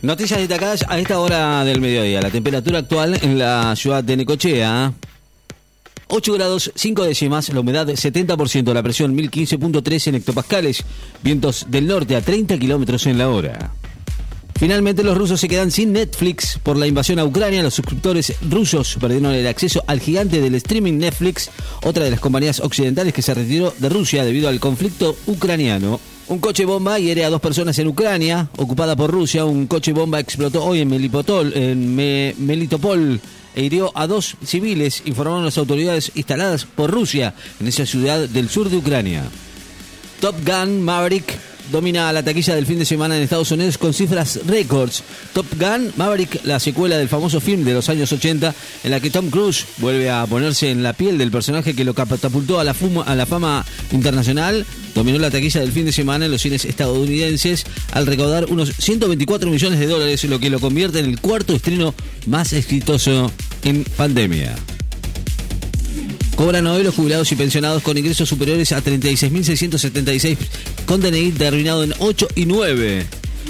Noticias destacadas a esta hora del mediodía. La temperatura actual en la ciudad de Necochea. 8 grados 5 décimas, la humedad 70%, la presión 1015.3 en hectopascales, vientos del norte a 30 kilómetros en la hora. Finalmente los rusos se quedan sin Netflix por la invasión a Ucrania. Los suscriptores rusos perdieron el acceso al gigante del streaming Netflix, otra de las compañías occidentales que se retiró de Rusia debido al conflicto ucraniano. Un coche bomba hiere a dos personas en Ucrania, ocupada por Rusia. Un coche bomba explotó hoy en, Melitopol e hirió a dos civiles, informaron las autoridades instaladas por Rusia en esa ciudad del sur de Ucrania. Top Gun Maverick domina la taquilla del fin de semana en Estados Unidos con cifras récords. Top Gun Maverick, la secuela del famoso film de los años 80, en la que Tom Cruise vuelve a ponerse en la piel del personaje que lo catapultó a la, a la fama internacional, dominó la taquilla del fin de semana en los cines estadounidenses al recaudar unos 124 millones de dólares, lo que lo convierte en el cuarto estreno más exitoso en pandemia. Cobran hoy los jubilados y pensionados con ingresos superiores a 36.676 con DNI terminado en 8 y 9.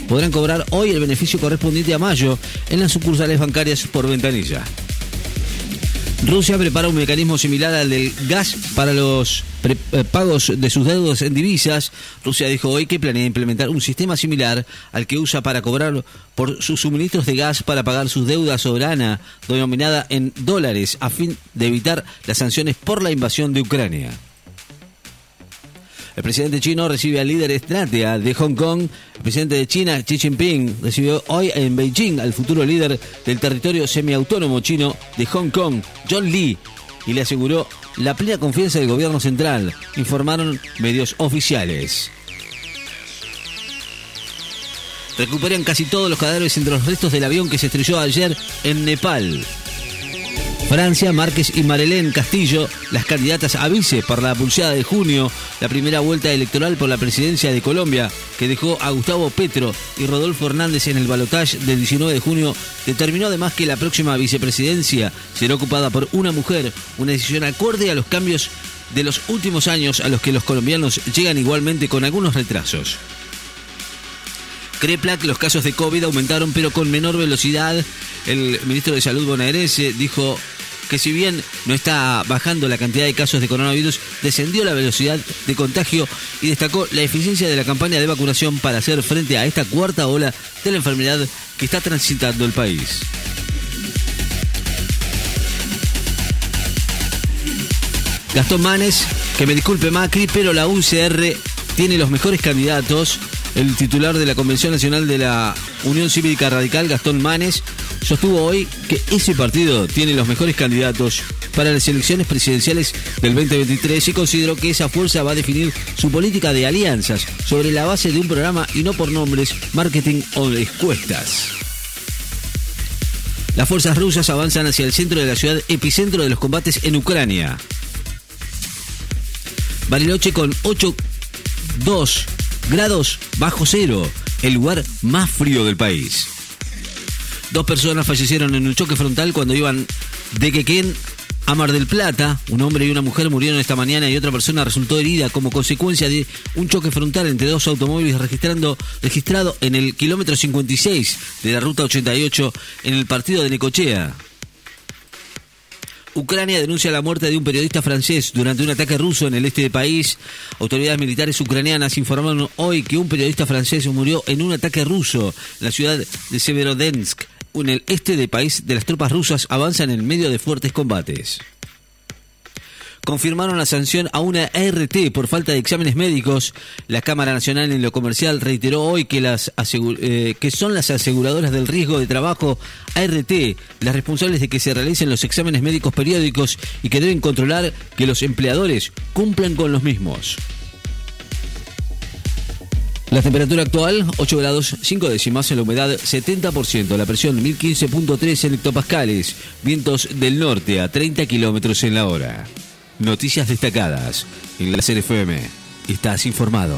Podrán cobrar hoy el beneficio correspondiente a mayo en las sucursales bancarias por ventanilla. Rusia prepara un mecanismo similar al del gas para los eh, pagos de sus deudas en divisas. Rusia dijo hoy que planea implementar un sistema similar al que usa para cobrar por sus suministros de gas para pagar sus deuda soberana, denominada en dólares, a fin de evitar las sanciones por la invasión de Ucrania. El presidente chino recibe al líder estratega de Hong Kong. El presidente de China, Xi Jinping, recibió hoy en Beijing al futuro líder del territorio semiautónomo chino de Hong Kong, John Lee, y le aseguró la plena confianza del gobierno central, informaron medios oficiales. Recuperan casi todos los cadáveres entre los restos del avión que se estrelló ayer en Nepal. Francia, Márquez y Marilén Castillo, las candidatas a vice para la pulseada de junio, la primera vuelta electoral por la presidencia de Colombia, que dejó a Gustavo Petro y Rodolfo Hernández en el balotaje del 19 de junio, determinó además que la próxima vicepresidencia será ocupada por una mujer, una decisión acorde a los cambios de los últimos años a los que los colombianos llegan igualmente con algunos retrasos. CREPLA que los casos de COVID aumentaron pero con menor velocidad. El ministro de Salud bonaerense dijo que si bien no está bajando la cantidad de casos de coronavirus, descendió la velocidad de contagio y destacó la eficiencia de la campaña de vacunación para hacer frente a esta cuarta ola de la enfermedad que está transitando el país. Gastón Manes, que me disculpe Macri, pero la UCR tiene los mejores candidatos. El titular de la Convención Nacional de la Unión Cívica Radical, Gastón Manes, sostuvo hoy que ese partido tiene los mejores candidatos para las elecciones presidenciales del 2023 y consideró que esa fuerza va a definir su política de alianzas sobre la base de un programa y no por nombres, marketing o encuestas. Las fuerzas rusas avanzan hacia el centro de la ciudad epicentro de los combates en Ucrania. Bariloche con 8,2 grados bajo cero, el lugar más frío del país. Dos personas fallecieron en un choque frontal cuando iban de Quequén a Mar del Plata. Un hombre y una mujer murieron esta mañana y otra persona resultó herida como consecuencia de un choque frontal entre dos automóviles registrando, registrado en el kilómetro 56 de la ruta 88 en el partido de Necochea. Ucrania denuncia la muerte de un periodista francés durante un ataque ruso en el este del país. Autoridades militares ucranianas informaron hoy que un periodista francés murió en un ataque ruso en la ciudad de Severodonetsk en el este del país de las tropas rusas avanzan en medio de fuertes combates. Confirmaron la sanción a una ART por falta de exámenes médicos. La Cámara Nacional en lo Comercial reiteró hoy que, las eh, que son las aseguradoras del riesgo de trabajo ART las responsables de que se realicen los exámenes médicos periódicos y que deben controlar que los empleadores cumplan con los mismos. La temperatura actual, 8 grados 5 décimas, la humedad 70%, la presión 1015.3 en hectopascales, vientos del norte a 30 kilómetros en la hora. Noticias destacadas en la. Estás informado.